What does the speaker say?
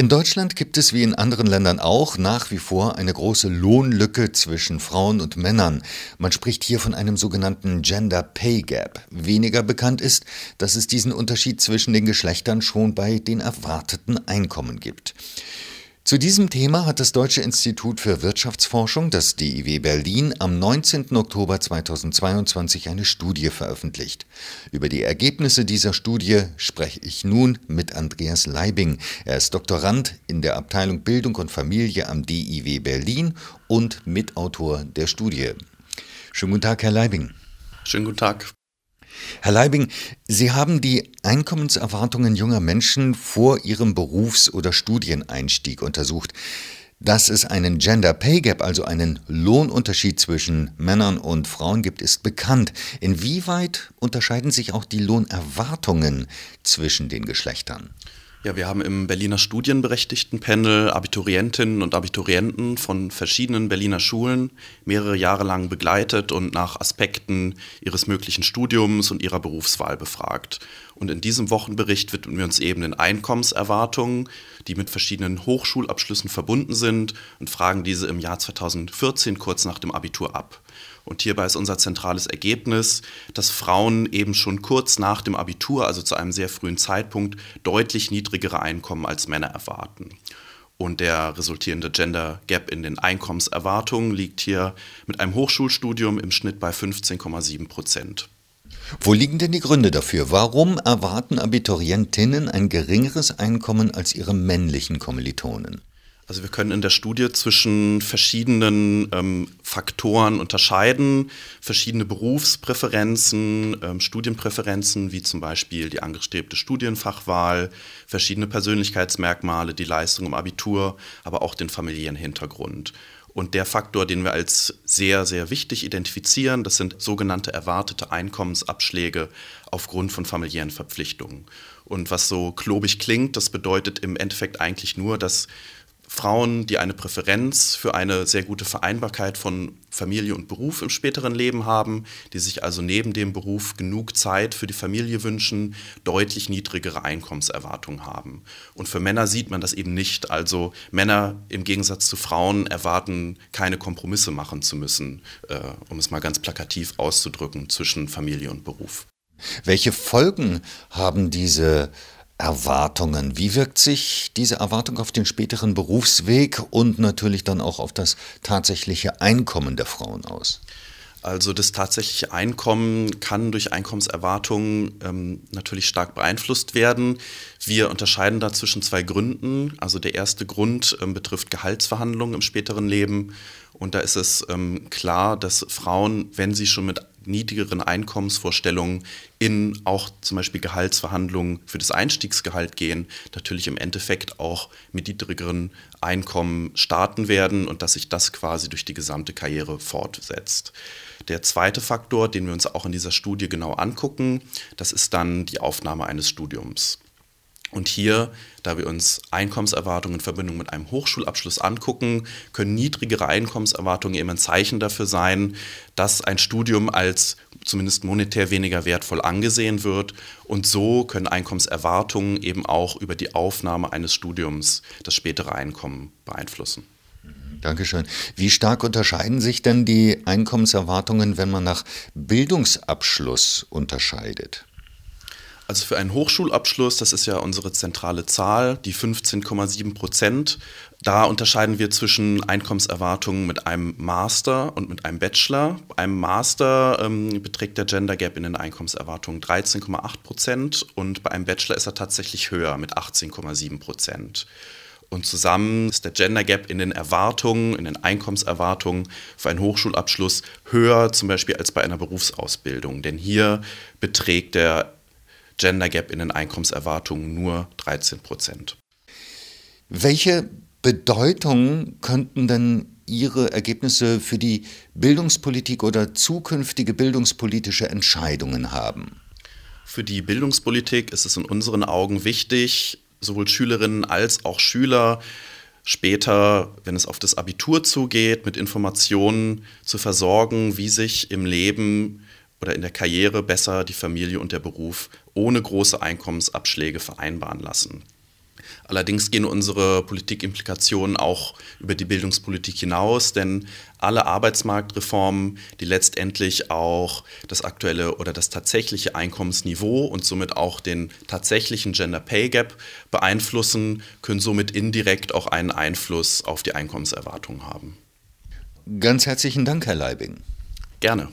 In Deutschland gibt es wie in anderen Ländern auch nach wie vor eine große Lohnlücke zwischen Frauen und Männern. Man spricht hier von einem sogenannten Gender Pay Gap. Weniger bekannt ist, dass es diesen Unterschied zwischen den Geschlechtern schon bei den erwarteten Einkommen gibt. Zu diesem Thema hat das Deutsche Institut für Wirtschaftsforschung, das DIW Berlin, am 19. Oktober 2022 eine Studie veröffentlicht. Über die Ergebnisse dieser Studie spreche ich nun mit Andreas Leibing. Er ist Doktorand in der Abteilung Bildung und Familie am DIW Berlin und Mitautor der Studie. Schönen guten Tag, Herr Leibing. Schönen guten Tag. Herr Leibing, Sie haben die Einkommenserwartungen junger Menschen vor ihrem Berufs- oder Studieneinstieg untersucht. Dass es einen Gender Pay Gap, also einen Lohnunterschied zwischen Männern und Frauen gibt, ist bekannt. Inwieweit unterscheiden sich auch die Lohnerwartungen zwischen den Geschlechtern? Ja, wir haben im Berliner Studienberechtigtenpanel Abiturientinnen und Abiturienten von verschiedenen Berliner Schulen mehrere Jahre lang begleitet und nach Aspekten ihres möglichen Studiums und ihrer Berufswahl befragt. Und in diesem Wochenbericht widmen wir uns eben den Einkommenserwartungen, die mit verschiedenen Hochschulabschlüssen verbunden sind und fragen diese im Jahr 2014 kurz nach dem Abitur ab. Und hierbei ist unser zentrales Ergebnis, dass Frauen eben schon kurz nach dem Abitur, also zu einem sehr frühen Zeitpunkt, deutlich niedrigere Einkommen als Männer erwarten. Und der resultierende Gender Gap in den Einkommenserwartungen liegt hier mit einem Hochschulstudium im Schnitt bei 15,7 Prozent. Wo liegen denn die Gründe dafür? Warum erwarten Abiturientinnen ein geringeres Einkommen als ihre männlichen Kommilitonen? Also wir können in der Studie zwischen verschiedenen ähm, Faktoren unterscheiden, verschiedene Berufspräferenzen, ähm, Studienpräferenzen, wie zum Beispiel die angestrebte Studienfachwahl, verschiedene Persönlichkeitsmerkmale, die Leistung im Abitur, aber auch den familiären Hintergrund. Und der Faktor, den wir als sehr, sehr wichtig identifizieren, das sind sogenannte erwartete Einkommensabschläge aufgrund von familiären Verpflichtungen. Und was so klobig klingt, das bedeutet im Endeffekt eigentlich nur, dass Frauen, die eine Präferenz für eine sehr gute Vereinbarkeit von Familie und Beruf im späteren Leben haben, die sich also neben dem Beruf genug Zeit für die Familie wünschen, deutlich niedrigere Einkommenserwartungen haben. Und für Männer sieht man das eben nicht. Also Männer im Gegensatz zu Frauen erwarten, keine Kompromisse machen zu müssen, äh, um es mal ganz plakativ auszudrücken, zwischen Familie und Beruf. Welche Folgen haben diese Erwartungen. Wie wirkt sich diese Erwartung auf den späteren Berufsweg und natürlich dann auch auf das tatsächliche Einkommen der Frauen aus? Also das tatsächliche Einkommen kann durch Einkommenserwartungen ähm, natürlich stark beeinflusst werden. Wir unterscheiden da zwischen zwei Gründen. Also der erste Grund ähm, betrifft Gehaltsverhandlungen im späteren Leben. Und da ist es ähm, klar, dass Frauen, wenn sie schon mit niedrigeren Einkommensvorstellungen in auch zum Beispiel Gehaltsverhandlungen für das Einstiegsgehalt gehen, natürlich im Endeffekt auch mit niedrigeren Einkommen starten werden und dass sich das quasi durch die gesamte Karriere fortsetzt. Der zweite Faktor, den wir uns auch in dieser Studie genau angucken, das ist dann die Aufnahme eines Studiums. Und hier, da wir uns Einkommenserwartungen in Verbindung mit einem Hochschulabschluss angucken, können niedrigere Einkommenserwartungen eben ein Zeichen dafür sein, dass ein Studium als zumindest monetär weniger wertvoll angesehen wird. Und so können Einkommenserwartungen eben auch über die Aufnahme eines Studiums das spätere Einkommen beeinflussen. Dankeschön. Wie stark unterscheiden sich denn die Einkommenserwartungen, wenn man nach Bildungsabschluss unterscheidet? Also für einen Hochschulabschluss, das ist ja unsere zentrale Zahl, die 15,7 Prozent, da unterscheiden wir zwischen Einkommenserwartungen mit einem Master und mit einem Bachelor. Bei einem Master ähm, beträgt der Gender Gap in den Einkommenserwartungen 13,8 Prozent und bei einem Bachelor ist er tatsächlich höher mit 18,7 Prozent. Und zusammen ist der Gender Gap in den Erwartungen, in den Einkommenserwartungen für einen Hochschulabschluss höher zum Beispiel als bei einer Berufsausbildung. Denn hier beträgt der Gender Gap in den Einkommenserwartungen nur 13 Prozent. Welche Bedeutung könnten denn Ihre Ergebnisse für die Bildungspolitik oder zukünftige bildungspolitische Entscheidungen haben? Für die Bildungspolitik ist es in unseren Augen wichtig, sowohl Schülerinnen als auch Schüler später, wenn es auf das Abitur zugeht, mit Informationen zu versorgen, wie sich im Leben oder in der Karriere besser die Familie und der Beruf ohne große Einkommensabschläge vereinbaren lassen. Allerdings gehen unsere Politikimplikationen auch über die Bildungspolitik hinaus, denn alle Arbeitsmarktreformen, die letztendlich auch das aktuelle oder das tatsächliche Einkommensniveau und somit auch den tatsächlichen Gender Pay Gap beeinflussen, können somit indirekt auch einen Einfluss auf die Einkommenserwartung haben. Ganz herzlichen Dank, Herr Leibing. Gerne.